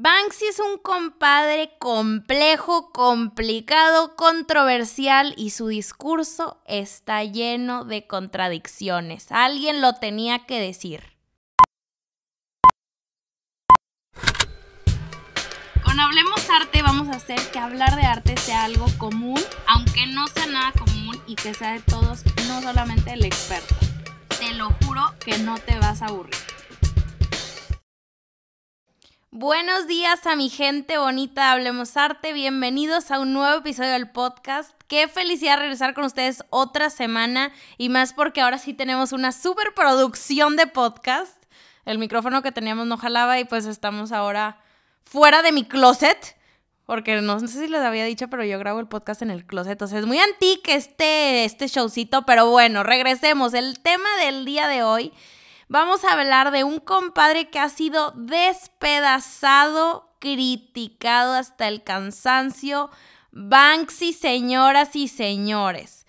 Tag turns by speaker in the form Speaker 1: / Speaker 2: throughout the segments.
Speaker 1: Banksy es un compadre complejo, complicado, controversial y su discurso está lleno de contradicciones. Alguien lo tenía que decir. Con Hablemos Arte vamos a hacer que hablar de arte sea algo común, aunque no sea nada común y que sea de todos, no solamente el experto. Te lo juro que no te vas a aburrir. Buenos días a mi gente bonita Hablemos Arte, bienvenidos a un nuevo episodio del podcast. Qué felicidad regresar con ustedes otra semana y más porque ahora sí tenemos una super producción de podcast. El micrófono que teníamos no jalaba y pues estamos ahora fuera de mi closet. Porque no, sé si les había dicho, pero yo grabo el podcast en el closet. Sea, es muy antique este, este showcito, pero bueno, regresemos. El tema del día de hoy vamos a hablar de un compadre que ha sido despedazado, criticado hasta el cansancio. Banksy, señoras y señores.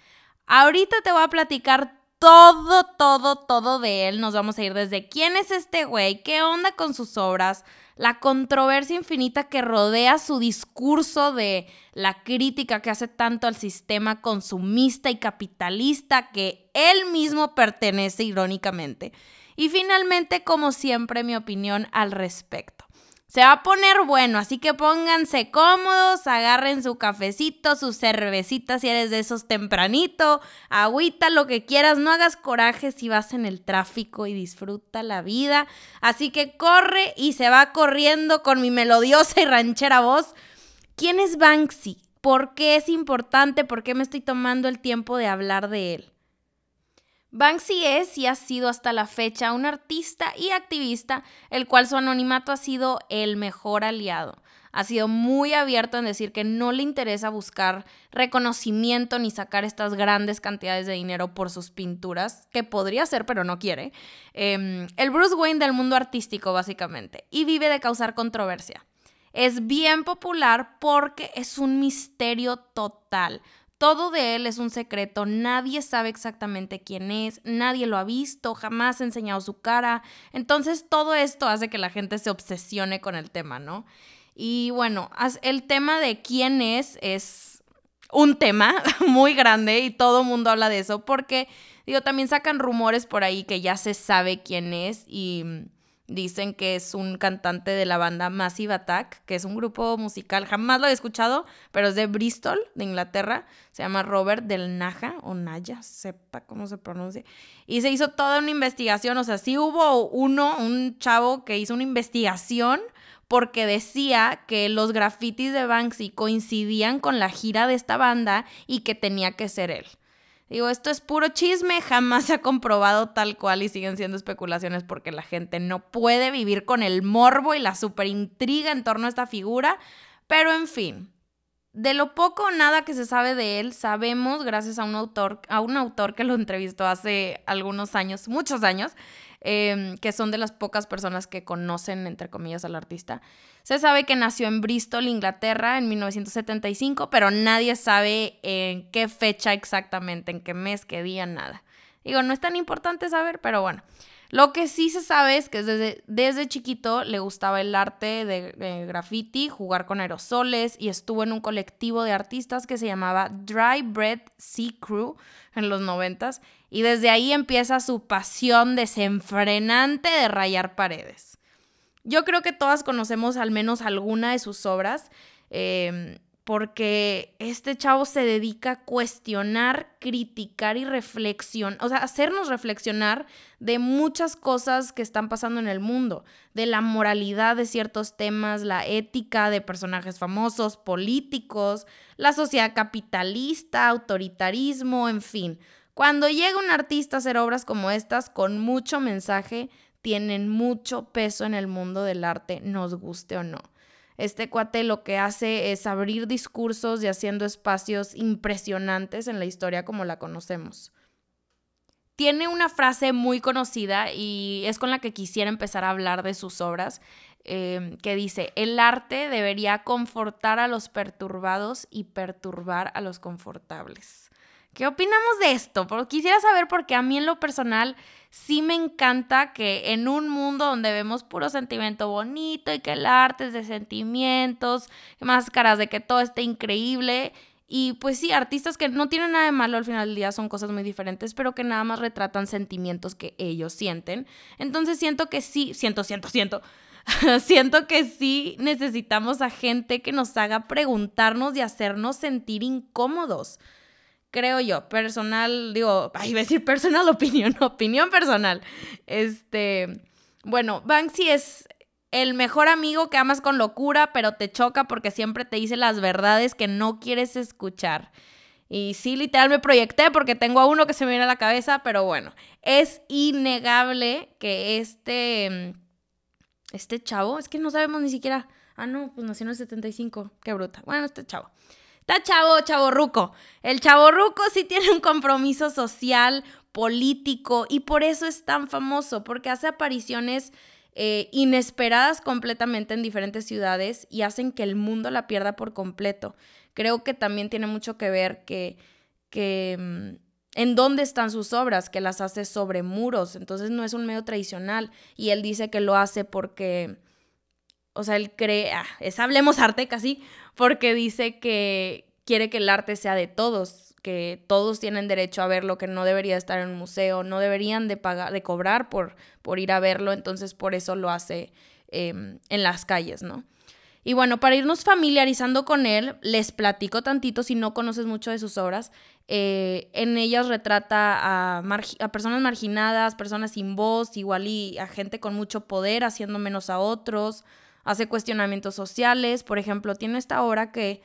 Speaker 1: Ahorita te voy a platicar todo, todo, todo de él. Nos vamos a ir desde quién es este güey, qué onda con sus obras, la controversia infinita que rodea su discurso de la crítica que hace tanto al sistema consumista y capitalista que él mismo pertenece irónicamente. Y finalmente, como siempre, mi opinión al respecto. Se va a poner bueno, así que pónganse cómodos, agarren su cafecito, su cervecita si eres de esos tempranito, agüita, lo que quieras, no hagas coraje si vas en el tráfico y disfruta la vida. Así que corre y se va corriendo con mi melodiosa y ranchera voz. ¿Quién es Banksy? ¿Por qué es importante? ¿Por qué me estoy tomando el tiempo de hablar de él? Banksy es y ha sido hasta la fecha un artista y activista, el cual su anonimato ha sido el mejor aliado. Ha sido muy abierto en decir que no le interesa buscar reconocimiento ni sacar estas grandes cantidades de dinero por sus pinturas, que podría ser, pero no quiere. Em, el Bruce Wayne del mundo artístico, básicamente, y vive de causar controversia. Es bien popular porque es un misterio total. Todo de él es un secreto, nadie sabe exactamente quién es, nadie lo ha visto, jamás ha enseñado su cara. Entonces todo esto hace que la gente se obsesione con el tema, ¿no? Y bueno, el tema de quién es es un tema muy grande y todo el mundo habla de eso porque, digo, también sacan rumores por ahí que ya se sabe quién es y Dicen que es un cantante de la banda Massive Attack, que es un grupo musical, jamás lo he escuchado, pero es de Bristol, de Inglaterra. Se llama Robert del Naja, o Naya, sepa cómo se pronuncia. Y se hizo toda una investigación, o sea, sí hubo uno, un chavo que hizo una investigación porque decía que los grafitis de Banksy coincidían con la gira de esta banda y que tenía que ser él. Digo, esto es puro chisme, jamás se ha comprobado tal cual y siguen siendo especulaciones porque la gente no puede vivir con el morbo y la super intriga en torno a esta figura. Pero en fin, de lo poco o nada que se sabe de él, sabemos, gracias a un autor, a un autor que lo entrevistó hace algunos años, muchos años, Em, que son de las pocas personas que conocen, entre comillas, al artista. Se sabe que nació en Bristol, Inglaterra, en 1975, pero nadie sabe en qué fecha exactamente, en qué mes, qué día, nada. Digo, no es tan importante saber, pero bueno. Lo que sí se sabe es que desde, desde chiquito le gustaba el arte de, graffiti, jugar con aerosoles y estuvo en un colectivo de artistas que se llamaba Dry Bread Sea Crew en los noventas y desde ahí empieza su pasión desenfrenante de rayar paredes. Yo creo que todas conocemos al menos alguna de sus obras. Eh, porque este chavo se dedica a cuestionar, criticar y reflexionar, o sea, hacernos reflexionar de muchas cosas que están pasando en el mundo, de la moralidad de ciertos temas, la ética de personajes famosos, políticos, la sociedad capitalista, autoritarismo, en fin. Cuando llega un artista a hacer obras como estas con mucho mensaje, tienen mucho peso en el mundo del arte, nos guste o no. Este cuate lo que hace es abrir discursos y haciendo espacios impresionantes en la historia como la conocemos. Tiene una frase muy conocida y es con la que quisiera empezar a hablar de sus obras, em, que dice, el arte debería confortar a los perturbados y perturbar a los confortables. ¿Qué opinamos de esto? Porque quisiera saber porque a mí en lo personal sí me encanta que en un mundo donde vemos puro sentimiento bonito y que el arte es de sentimientos, máscaras de que todo esté increíble. Y pues sí, artistas que no tienen nada de malo al final del día, son cosas muy diferentes, pero que nada más retratan sentimientos que ellos sienten. Entonces siento que sí, siento, siento, siento. siento que sí necesitamos a gente que nos haga preguntarnos y hacernos sentir incómodos creo yo, personal, digo, ay, iba a decir personal opinión, opinión personal. Este, bueno, Banksy es el mejor amigo que amas con locura, pero te choca porque siempre te dice las verdades que no quieres escuchar. Y sí, literal me proyecté porque tengo a uno que se me viene a la cabeza, pero bueno, es innegable que este, este chavo, es que no sabemos ni siquiera, ah, no, pues nació en el 75, qué bruta. Bueno, este chavo Está chavo, chavo ruco. El chavo ruco sí tiene un compromiso social, político, y por eso es tan famoso, porque hace apariciones eh, inesperadas completamente en diferentes ciudades y hacen que el mundo la pierda por completo. Creo que también tiene mucho que ver que, que mm, en dónde están sus obras, que las hace sobre muros, entonces no es un medio tradicional y él dice que lo hace porque, o sea, él cree, ah, es hablemos arte casi, porque dice que quiere que el arte sea de todos, que todos tienen derecho a verlo, que no debería estar en un museo, no deberían de pagar, de cobrar por, por ir a verlo, entonces por eso lo hace em, en las calles, ¿no? Y bueno, para irnos familiarizando con él, les platico tantito si no conoces mucho de sus obras. Eh, en ellas retrata a, a, personas marginadas, personas sin voz, igual y a gente con mucho poder haciendo menos a otros, hace cuestionamientos sociales, por ejemplo, tiene esta obra que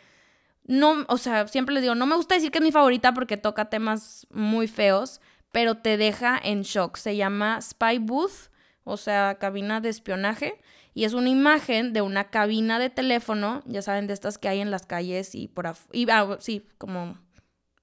Speaker 1: no, o sea, siempre les digo, no me gusta decir que es mi favorita porque toca temas muy feos, pero te deja en shock. Se llama Spy Booth, o sea, cabina de espionaje, y es una imagen de una cabina de teléfono, ya saben, de estas que hay en las calles y por afuera, ah, sí, como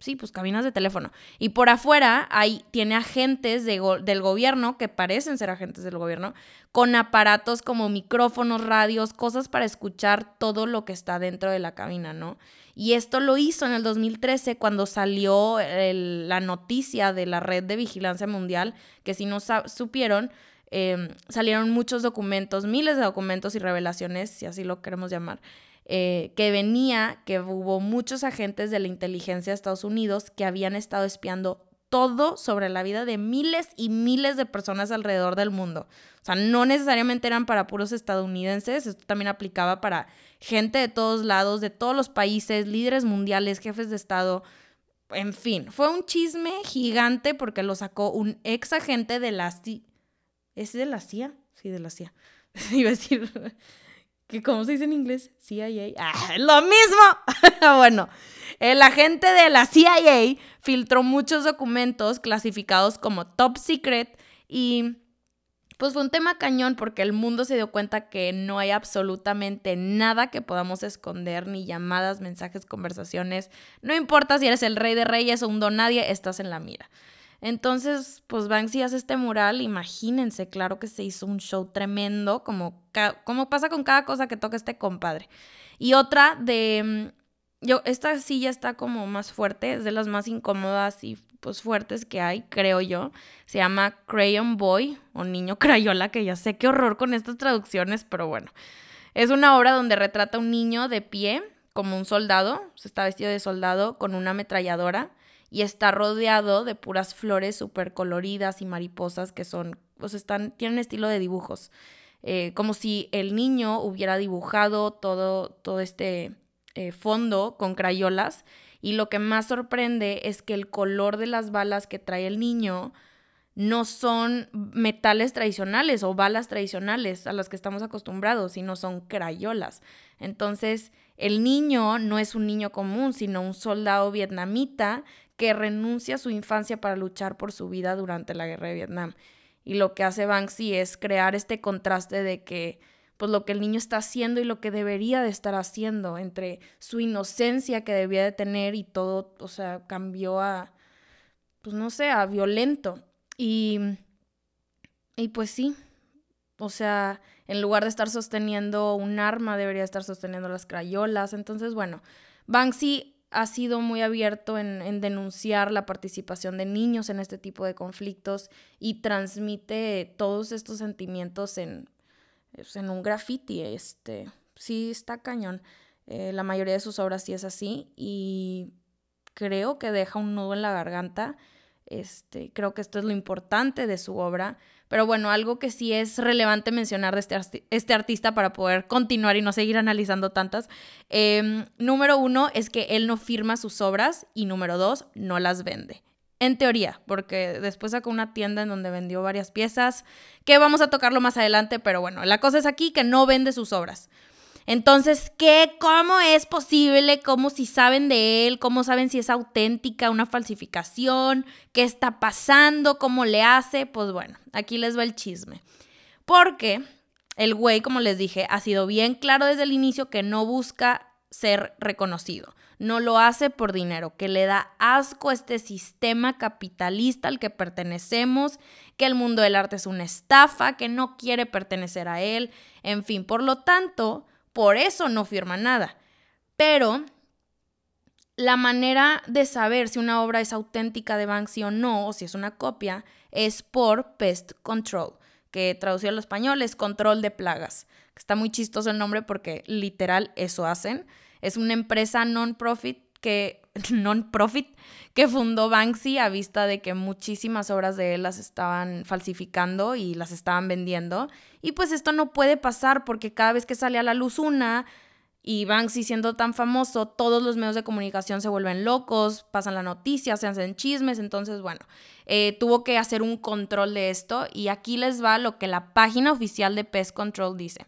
Speaker 1: sí, pues cabinas de teléfono. Y por afuera hay, tiene agentes del gobierno, que parecen ser agentes del gobierno, con aparatos como micrófonos, radios, cosas para escuchar todo lo que está dentro de la cabina, ¿no? Y esto lo hizo en el 2013 cuando salió la noticia de la red de vigilancia mundial, que si no supieron, em, salieron muchos documentos, miles de documentos y revelaciones, si así lo queremos llamar, eh, que venía que hubo muchos agentes de la inteligencia de Estados Unidos que habían estado espiando todo sobre la vida de miles y miles de personas alrededor del mundo. O sea, no necesariamente eran para puros estadounidenses, esto también aplicaba para gente de todos lados, de todos los países, líderes mundiales, jefes de Estado. En fin, fue un chisme gigante porque lo sacó un ex agente de la CIA. ¿Es de la CIA? Sí, de la CIA. Iba a decir que ¿cómo se dice en inglés? CIA. Ah, lo mismo. bueno, el agente de la CIA filtró muchos documentos clasificados como top secret y pues fue un tema cañón porque el mundo se dio cuenta que no hay absolutamente nada que podamos esconder, ni llamadas, mensajes, conversaciones. No importa si eres el rey de reyes o un don nadie, estás en la mira. Entonces, pues Banksy hace este mural, imagínense, claro que se hizo un show tremendo, como, como pasa con cada cosa que toca este compadre. Y otra de, mm, yo, esta silla está como más fuerte, es de las más incómodas y pues fuertes que hay, creo yo. Se llama Crayon Boy o Niño Crayola, que ya sé qué horror con estas traducciones, pero bueno. Es una obra donde retrata a un niño de pie, como un soldado, se está vestido de soldado, con una ametralladora y está rodeado de puras flores súper coloridas y mariposas que son, pues están, tienen estilo de dibujos. Eh, como si el niño hubiera dibujado todo, todo este eh, fondo con crayolas. Y lo que más sorprende es que el color de las balas que trae el niño no son metales tradicionales o balas tradicionales a las que estamos acostumbrados, sino son crayolas. Entonces, el niño no es un niño común, sino un soldado vietnamita que renuncia a su infancia para luchar por su vida durante la guerra de Vietnam. Y lo que hace Banksy es crear este contraste de que pues lo que el niño está haciendo y lo que debería de estar haciendo entre su inocencia que debía de tener y todo, o sea, cambió a pues no sé, a violento. Y y pues sí. O sea, en lugar de estar sosteniendo un arma, debería estar sosteniendo las crayolas. Entonces, bueno, Banksy ha sido muy abierto en, denunciar la participación de niños en este tipo de conflictos y transmite todos estos sentimientos en, pues, un graffiti. Este, sí, está cañón. Eh, la mayoría de sus obras sí es así y creo que deja un nudo en la garganta. Este, creo que esto es lo importante de su obra. Pero bueno, algo que sí es relevante mencionar de este, este artista para poder continuar y no seguir analizando tantas. Em, número uno es que él no firma sus obras y número dos, no las vende. En teoría, porque después sacó una tienda en donde vendió varias piezas, que vamos a tocarlo más adelante, pero bueno, la cosa es aquí que no vende sus obras. Entonces, ¿qué? ¿Cómo es posible? ¿Cómo si saben de él? ¿Cómo saben si es auténtica, una falsificación? ¿Qué está pasando? ¿Cómo le hace? Pues bueno, aquí les va el chisme. Porque el güey, como les dije, ha sido bien claro desde el inicio que no busca ser reconocido. No lo hace por dinero, que le da asco a este sistema capitalista al que pertenecemos, que el mundo del arte es una estafa, que no quiere pertenecer a él, en fin, por lo tanto, por eso no firma nada. Pero la manera de saber si una obra es auténtica de Banksy o no, o si es una copia, es por Pest Control, que traducido al español es control de plagas. Está muy chistoso el nombre porque literal eso hacen. Es una empresa non-profit que non-profit que fundó Banksy a vista de que muchísimas obras de él las estaban falsificando y las estaban vendiendo. Y pues esto no puede pasar porque cada vez que sale a la luz una y Banksy siendo tan famoso, todos los medios de comunicación se vuelven locos, pasan la noticia, se hacen chismes, entonces bueno, eh, tuvo que hacer un control de esto y aquí les va lo que la página oficial de Pest Control dice.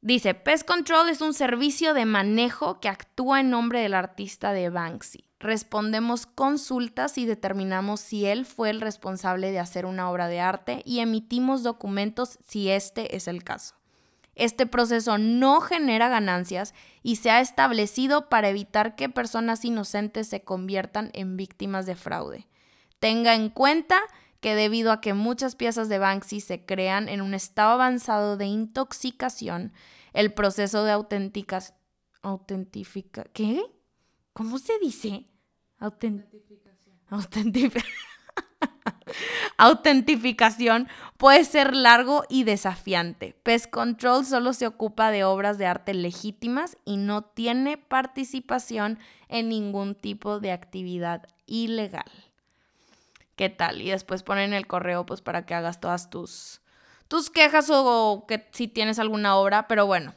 Speaker 1: Dice, Pest Control es un servicio de manejo que actúa en nombre del artista de Banksy. Respondemos consultas y determinamos si él fue el responsable de hacer una obra de arte y emitimos documentos si este es el caso. Este proceso no genera ganancias y se ha establecido para evitar que personas inocentes se conviertan en víctimas de fraude. Tenga en cuenta que debido a que muchas piezas de Banksy se crean en un estado avanzado de intoxicación, el proceso de auténticas autentifica ¿qué? ¿Cómo se dice? Autentificación. Autentificación puede ser largo y desafiante. Pest Control solo se ocupa de obras de arte legítimas y no tiene participación en ningún tipo de actividad ilegal qué tal. Y después ponen el correo pues para que hagas todas tus, tus quejas o, que si tienes alguna obra, pero bueno.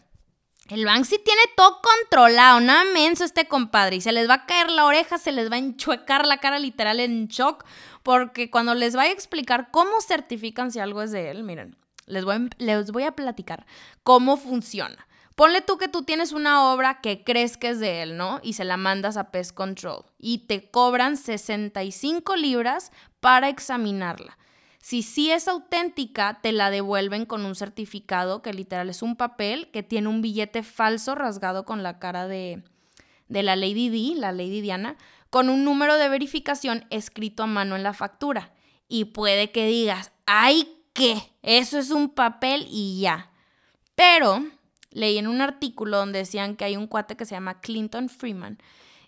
Speaker 1: El Banksy tiene todo controlado, nada menso este compadre. Y se les va a caer la oreja, se les va a enchuecar la cara literal en shock. Porque cuando les vaya a explicar cómo certifican si algo es de él, miren, les voy, les voy a platicar cómo funciona. Ponle tú que tú tienes una obra que crees que es de él, ¿no? Y se la mandas a Pest Control y te cobran 65 libras para examinarla. Si sí es auténtica, te la devuelven con un certificado que literal es un papel que tiene un billete falso rasgado con la cara de, de la Lady D, la Lady Diana, con un número de verificación escrito a mano en la factura. Y puede que digas, ¡ay qué! Eso es un papel y ya. Pero leí en un artículo donde decían que hay un cuate que se llama Clinton Freeman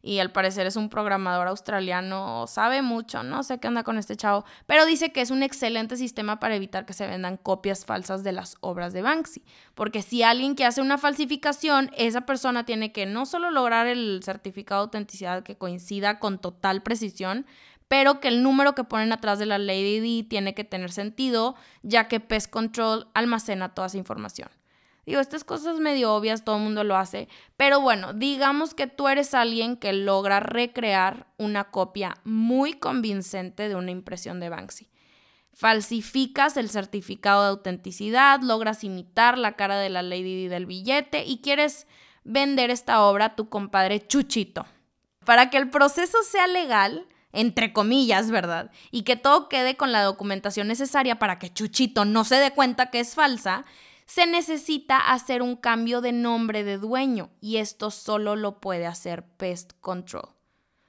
Speaker 1: y al parecer es un programador australiano, sabe mucho, no sé qué anda con este chavo, pero dice que es un excelente sistema para evitar que se vendan copias falsas de las obras de Banksy, porque si alguien que hace una falsificación, esa persona tiene que no solo lograr el certificado de autenticidad que coincida con total precisión, pero que el número que ponen atrás de la Lady D tiene que tener sentido, ya que Pest Control almacena toda esa información. Digo, estas cosas medio obvias, todo el mundo lo hace, pero bueno, digamos que tú eres alguien que logra recrear una copia muy convincente de una impresión de Banksy. Falsificas el certificado de autenticidad, logras imitar la cara de la Lady del billete y quieres vender esta obra a tu compadre Chuchito. Para que el proceso sea legal, entre comillas, ¿verdad? Y que todo quede con la documentación necesaria para que Chuchito no se dé cuenta que es falsa, se necesita hacer un cambio de nombre de dueño y esto solo lo puede hacer Pest Control.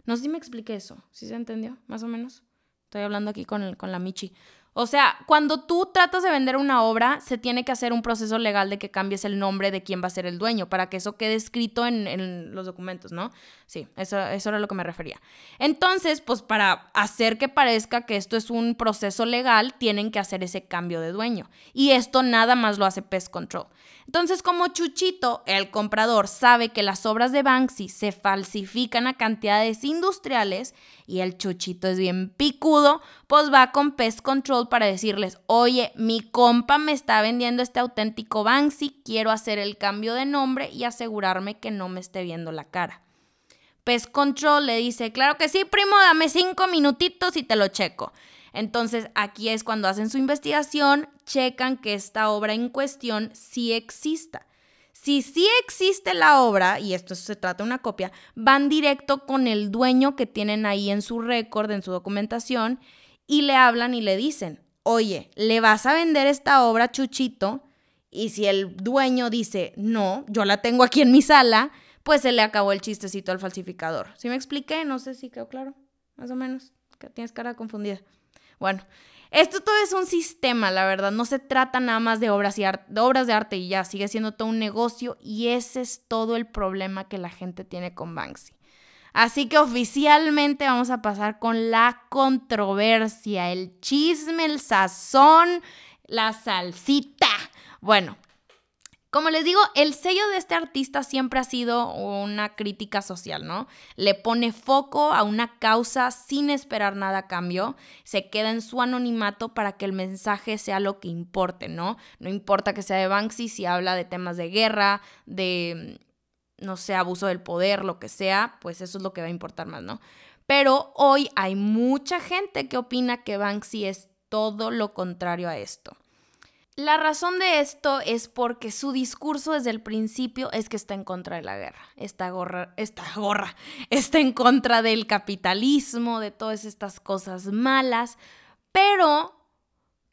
Speaker 1: No sé si me expliqué eso, ¿sí se entendió? Más o menos. Estoy hablando aquí con, con la Michi. O sea, cuando tú tratas de vender una obra, se tiene que hacer un proceso legal de que cambies el nombre de quién va a ser el dueño, para que eso quede escrito en, los documentos, ¿no? Sí, eso, eso era lo que me refería. Entonces, pues para hacer que parezca que esto es un proceso legal, tienen que hacer ese cambio de dueño. Y esto nada más lo hace Pest Control. Entonces, como Chuchito, el comprador, sabe que las obras de Banksy se falsifican a cantidades industriales y el Chuchito es bien picudo, pues va con Pest Control para decirles, oye, mi compa me está vendiendo este auténtico Banksy, quiero hacer el cambio de nombre y asegurarme que no me esté viendo la cara. Pest Control le dice, claro que sí, primo, dame cinco minutitos y te lo checo. Entonces aquí es cuando hacen su investigación, checan que esta obra en cuestión sí exista. Si sí existe la obra, y esto se trata de una copia, van directo con el dueño que tienen ahí en su récord, en su documentación, y le hablan y le dicen, oye, ¿le vas a vender esta obra Chuchito? Y si el dueño dice, no, yo la tengo aquí en mi sala, pues se le acabó el chistecito al falsificador. ¿Sí me expliqué? No sé si quedó claro, más o menos, tienes cara confundida. Bueno, esto todo es un sistema, la verdad. No se trata nada más de obras, de obras de arte y ya, sigue siendo todo un negocio y ese es todo el problema que la gente tiene con Banksy. Así que oficialmente vamos a pasar con la controversia, el chisme, el sazón, la salsita. Bueno, como les digo, el sello de este artista siempre ha sido una crítica social, ¿no? Le pone foco a una causa sin esperar nada a cambio, se queda en su anonimato para que el mensaje sea lo que importe, ¿no? No importa que sea de Banksy, si habla de temas de guerra, de, no sé, abuso del poder, lo que sea, pues eso es lo que va a importar más, ¿no? Pero hoy hay mucha gente que opina que Banksy es todo lo contrario a esto. La razón de esto es porque su discurso desde el principio es que está en contra de la guerra. Esta gorra, esta gorra, está en contra del capitalismo, de todas estas cosas malas, pero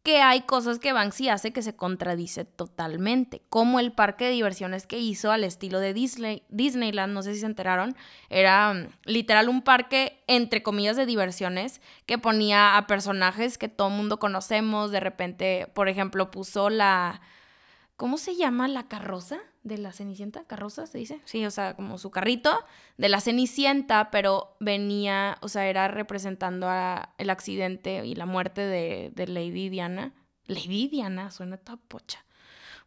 Speaker 1: que hay cosas que Banksy hace que se contradice totalmente, como el parque de diversiones que hizo al estilo de Disney, Disneyland, no sé si se enteraron, era mm, literal un parque entre comillas de diversiones que ponía a personajes que todo mundo conocemos, de repente, por ejemplo, puso la ¿cómo se llama la carroza de la Cenicienta? ¿Carroza se dice? Sí, o sea, como su carrito de la Cenicienta, pero venía, o sea, era representando a el accidente y la muerte de, de Lady Diana. Lady Diana, suena toda pocha.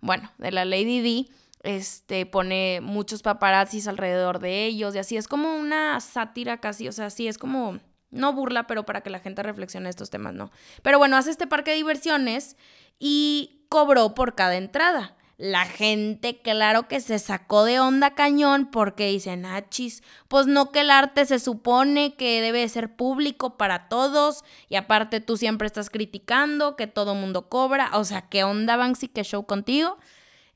Speaker 1: Bueno, de la Lady Di, este, pone muchos paparazzis alrededor de ellos y así es como una sátira casi, o sea, sí es como, no burla, pero para que la gente reflexione estos temas, ¿no? Pero bueno, hace este parque de diversiones y cobró por cada entrada. La gente, claro que se sacó de onda cañón porque dicen, achis, pues no que el arte se supone que debe ser público para todos y aparte tú siempre estás criticando que todo mundo cobra, o sea, ¿qué onda Banksy? ¿Qué show contigo?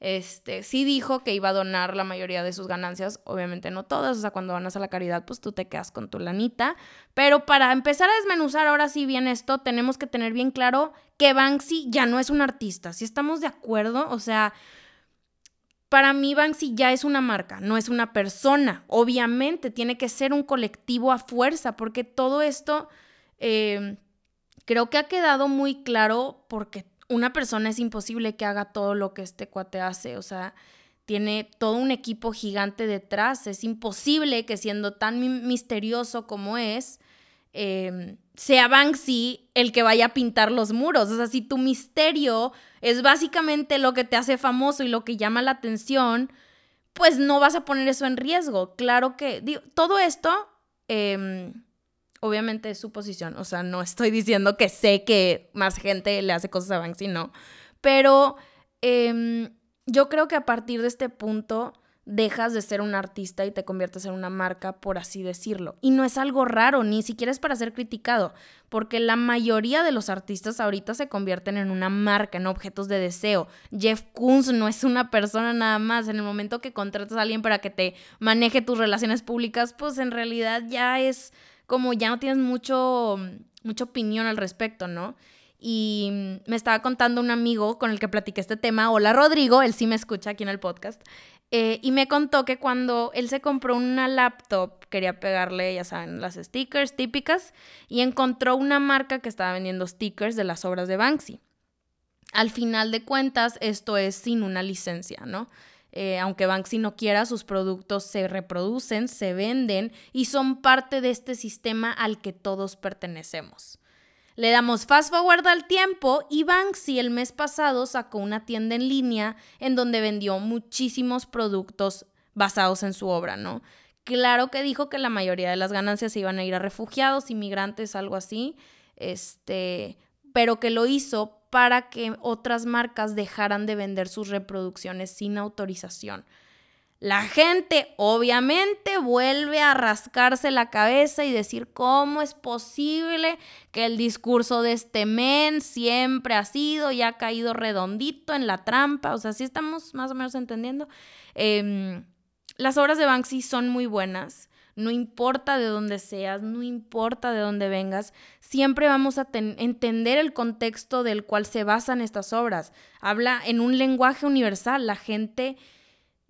Speaker 1: Este, sí dijo que iba a donar la mayoría de sus ganancias, obviamente no todas, o sea, cuando donas a la caridad, pues tú te quedas con tu lanita. Pero para empezar a desmenuzar ahora sí bien esto, tenemos que tener bien claro que Banksy ya no es un artista, si estamos de acuerdo, o sea, para mí Banksy ya es una marca, no es una persona. Obviamente tiene que ser un colectivo a fuerza, porque todo esto eh, creo que ha quedado muy claro porque una persona es imposible que haga todo lo que este cuate hace, o sea, tiene todo un equipo gigante detrás, es imposible que siendo tan misterioso como es, em, sea Banksy el que vaya a pintar los muros. O sea, si tu misterio es básicamente lo que te hace famoso y lo que llama la atención, pues no vas a poner eso en riesgo. Claro que, todo esto... Eh, obviamente es su posición, o sea, no estoy diciendo que sé que más gente le hace cosas a Banksy, no, pero em, yo creo que a partir de este punto dejas de ser un artista y te conviertes en una marca, por así decirlo. Y no es algo raro, ni siquiera es para ser criticado, porque la mayoría de los artistas ahorita se convierten en una marca, en objetos de deseo. Jeff Koons no es una persona nada más. En el momento que contratas a alguien para que te maneje tus relaciones públicas, pues en realidad ya es como ya no tienes mucho, mucha opinión al respecto, ¿no? y me estaba contando un amigo con el que platiqué este tema, hola Rodrigo, él sí me escucha aquí en el podcast, eh, y me contó que cuando él se compró una laptop, quería pegarle, ya saben, las stickers típicas, y encontró una marca que estaba vendiendo stickers de las obras de Banksy. Al final de cuentas, esto es sin una licencia, ¿no? Eh, aunque Banksy no quiera, sus productos se reproducen, se venden y son parte de este sistema al que todos pertenecemos. Le damos fast forward al tiempo y Banksy el mes pasado sacó una tienda en línea en donde vendió muchísimos productos basados en su obra, ¿no? Claro que dijo que la mayoría de las ganancias iban a ir a refugiados, inmigrantes, algo así, este, pero que lo hizo para que otras marcas dejaran de vender sus reproducciones sin autorización. La gente obviamente vuelve a rascarse la cabeza y decir cómo es posible que el discurso de este men siempre ha sido y ha caído redondito en la trampa. O sea, sí estamos más o menos entendiendo. Em, las obras de Banksy son muy buenas. No importa de dónde seas, no importa de dónde vengas, siempre vamos a entender el contexto del cual se basan estas obras. Habla en un lenguaje universal. La gente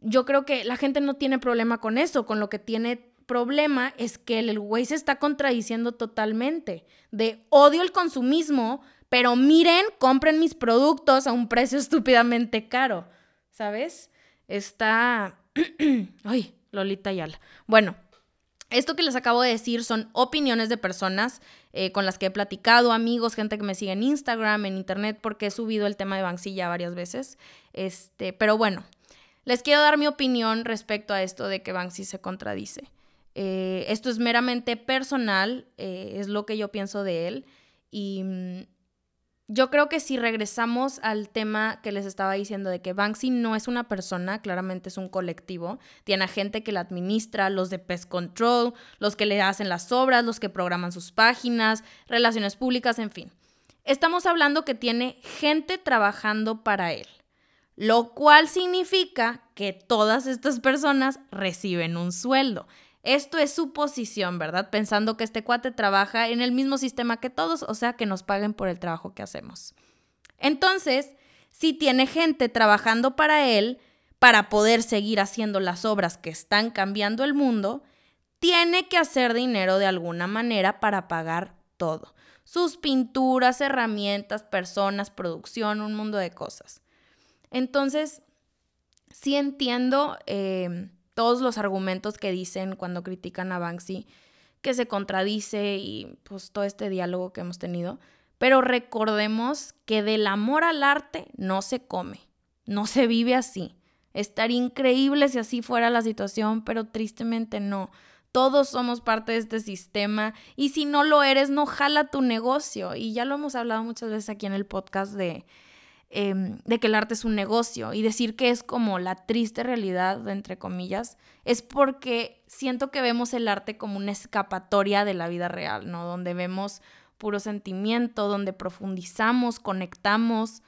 Speaker 1: yo creo que la gente no tiene problema con eso, con lo que tiene problema es que el güey se está contradiciendo totalmente, de odio el consumismo, pero miren, compren mis productos a un precio estúpidamente caro, ¿sabes? Está... Ay, Lolita Yala. Bueno, esto que les acabo de decir son opiniones de personas eh, con las que he platicado, amigos, gente que me sigue en Instagram, en Internet, porque he subido el tema de Banksy ya varias veces. Este, pero bueno, les quiero dar mi opinión respecto a esto de que Banksy se contradice. Eh, esto es meramente personal, eh, es lo que yo pienso de él. Y mm, yo creo que si regresamos al tema que les estaba diciendo de que Banksy no es una persona, claramente es un colectivo, tiene a gente que la administra, los de Pest Control, los que le hacen las obras, los que programan sus páginas, relaciones públicas, en fin. Estamos hablando que tiene gente trabajando para él lo cual significa que todas estas personas reciben un sueldo. Esto es su posición, ¿verdad? Pensando que este cuate trabaja en el mismo sistema que todos, o sea, que nos paguen por el trabajo que hacemos. Entonces, si tiene gente trabajando para él, para poder seguir haciendo las obras que están cambiando el mundo, tiene que hacer dinero de alguna manera para pagar todo. Sus pinturas, herramientas, personas, producción, un mundo de cosas. Entonces, sí entiendo em, todos los argumentos que dicen cuando critican a Banksy, que se contradice y pues todo este diálogo que hemos tenido, pero recordemos que del amor al arte no se come, no se vive así. Estaría increíble si así fuera la situación, pero tristemente no. Todos somos parte de este sistema y si no lo eres, no jala tu negocio. Y ya lo hemos hablado muchas veces aquí en el podcast de, Em, de que el arte es un negocio y decir que es como la triste realidad, entre comillas, es porque siento que vemos el arte como una escapatoria de la vida real, ¿no? Donde vemos puro sentimiento, donde profundizamos, conectamos.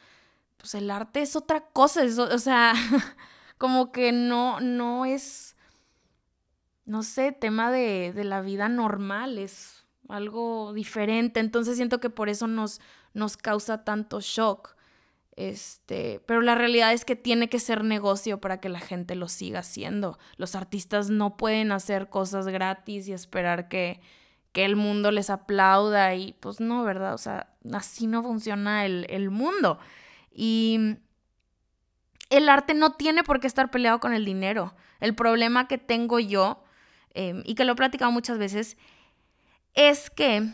Speaker 1: Pues el arte es otra cosa, o sea, como que no, no es, no sé, tema de, de la vida normal, es algo diferente. Entonces siento que por eso nos, nos causa tanto shock. Este, pero la realidad es que tiene que ser negocio para que la gente lo siga haciendo. Los artistas no pueden hacer cosas gratis y esperar que, que el mundo les aplauda y pues no, ¿verdad? O sea, así no funciona el, el mundo. Y el arte no tiene por qué estar peleado con el dinero. El problema que tengo yo, em, y que lo he platicado muchas veces, es que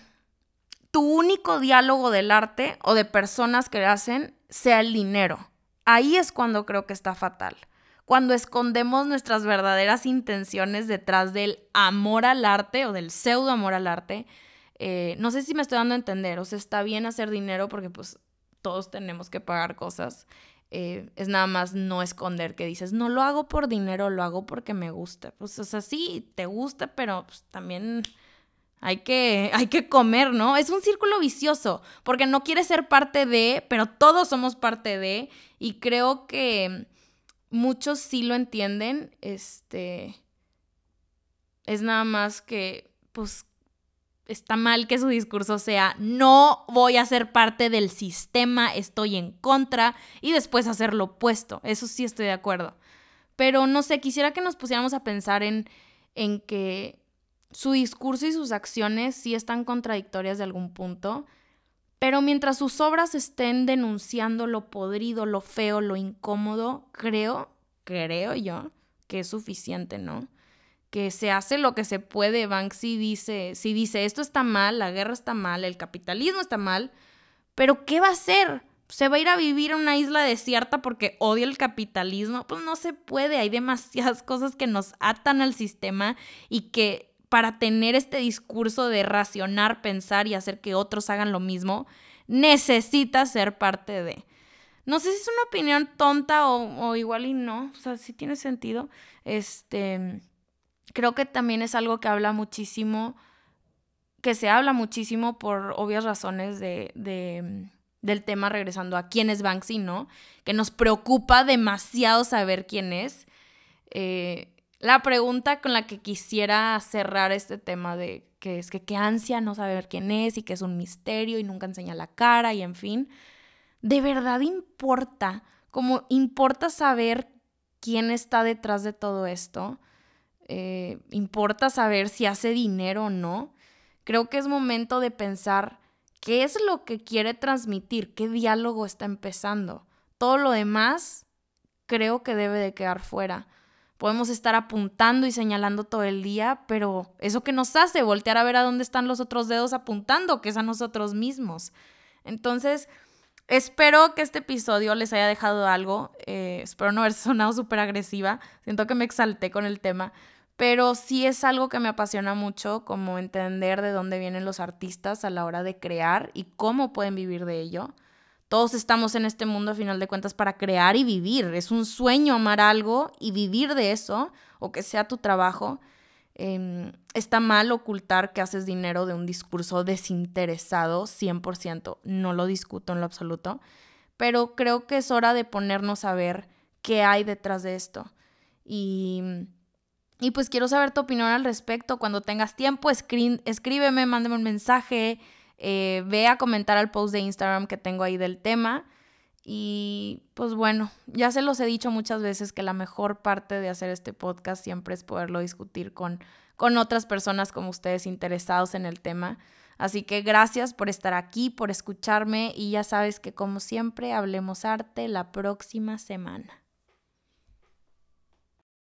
Speaker 1: tu único diálogo del arte o de personas que hacen sea el dinero. Ahí es cuando creo que está fatal. Cuando escondemos nuestras verdaderas intenciones detrás del amor al arte o del pseudo amor al arte. Eh, no sé si me estoy dando a entender. O sea, está bien hacer dinero porque pues todos tenemos que pagar cosas. Eh, es nada más no esconder que dices, no lo hago por dinero, lo hago porque me gusta. Pues, o sea, sí, te gusta, pero pues, también hay que, hay que comer, ¿no? Es un círculo vicioso, porque no quieres ser parte de, pero todos somos parte de, y creo que muchos sí lo entienden, este, es nada más que, pues, está mal que su discurso sea no voy a ser parte del sistema, estoy en contra y después hacer lo opuesto. Eso sí estoy de acuerdo. Pero no sé, quisiera que nos pusiéramos a pensar en, en que su discurso y sus acciones sí están contradictorias de algún punto, pero mientras sus obras estén denunciando lo podrido, lo feo, lo incómodo, creo, creo yo, que es suficiente, ¿no? que se hace lo que se puede. Banksy dice, si dice esto está mal, la guerra está mal, el capitalismo está mal, pero ¿qué va a hacer? ¿Se va a ir a vivir en una isla desierta porque odia el capitalismo? Pues no se puede, hay demasiadas cosas que nos atan al sistema y que para tener este discurso de racionar, pensar y hacer que otros hagan lo mismo, necesita ser parte de. No sé si es una opinión tonta o, o igual y no, o sea, si tiene sentido. Este, creo que también es algo que habla muchísimo, que se habla muchísimo por obvias razones de, de, del tema, regresando a quién es Banksy, ¿no? Que nos preocupa demasiado saber quién es. Eh, la pregunta con la que quisiera cerrar este tema de que es que qué ansia no saber quién es y que es un misterio y nunca enseña la cara y en fin, ¿de verdad importa? Como importa saber quién está detrás de todo esto? Eh, importa saber si hace dinero o no. Creo que es momento de pensar qué es lo que quiere transmitir, qué diálogo está empezando. Todo lo demás creo que debe de quedar fuera. Podemos estar apuntando y señalando todo el día, pero eso que nos hace voltear a ver a dónde están los otros dedos apuntando, que es a nosotros mismos. Entonces, espero que este episodio les haya dejado algo. Eh, espero no haber sonado súper agresiva. Siento que me exalté con el tema, pero sí es algo que me apasiona mucho, como entender de dónde vienen los artistas a la hora de crear y cómo pueden vivir de ello. Todos estamos en este mundo a final de cuentas para crear y vivir. Es un sueño amar algo y vivir de eso, o que sea tu trabajo. Em, está mal ocultar que haces dinero de un discurso desinteresado, 100%, no lo discuto en lo absoluto, pero creo que es hora de ponernos a ver qué hay detrás de esto. Y y pues quiero saber tu opinión al respecto. Cuando tengas tiempo, escríbeme, mándame un mensaje, eh, ve a comentar al post de Instagram que tengo ahí del tema. Y pues bueno, ya se los he dicho muchas veces que la mejor parte de hacer este podcast siempre es poderlo discutir con, con otras personas como ustedes interesados en el tema. Así que gracias por estar aquí, por escucharme y ya sabes que como siempre hablemos arte la próxima semana.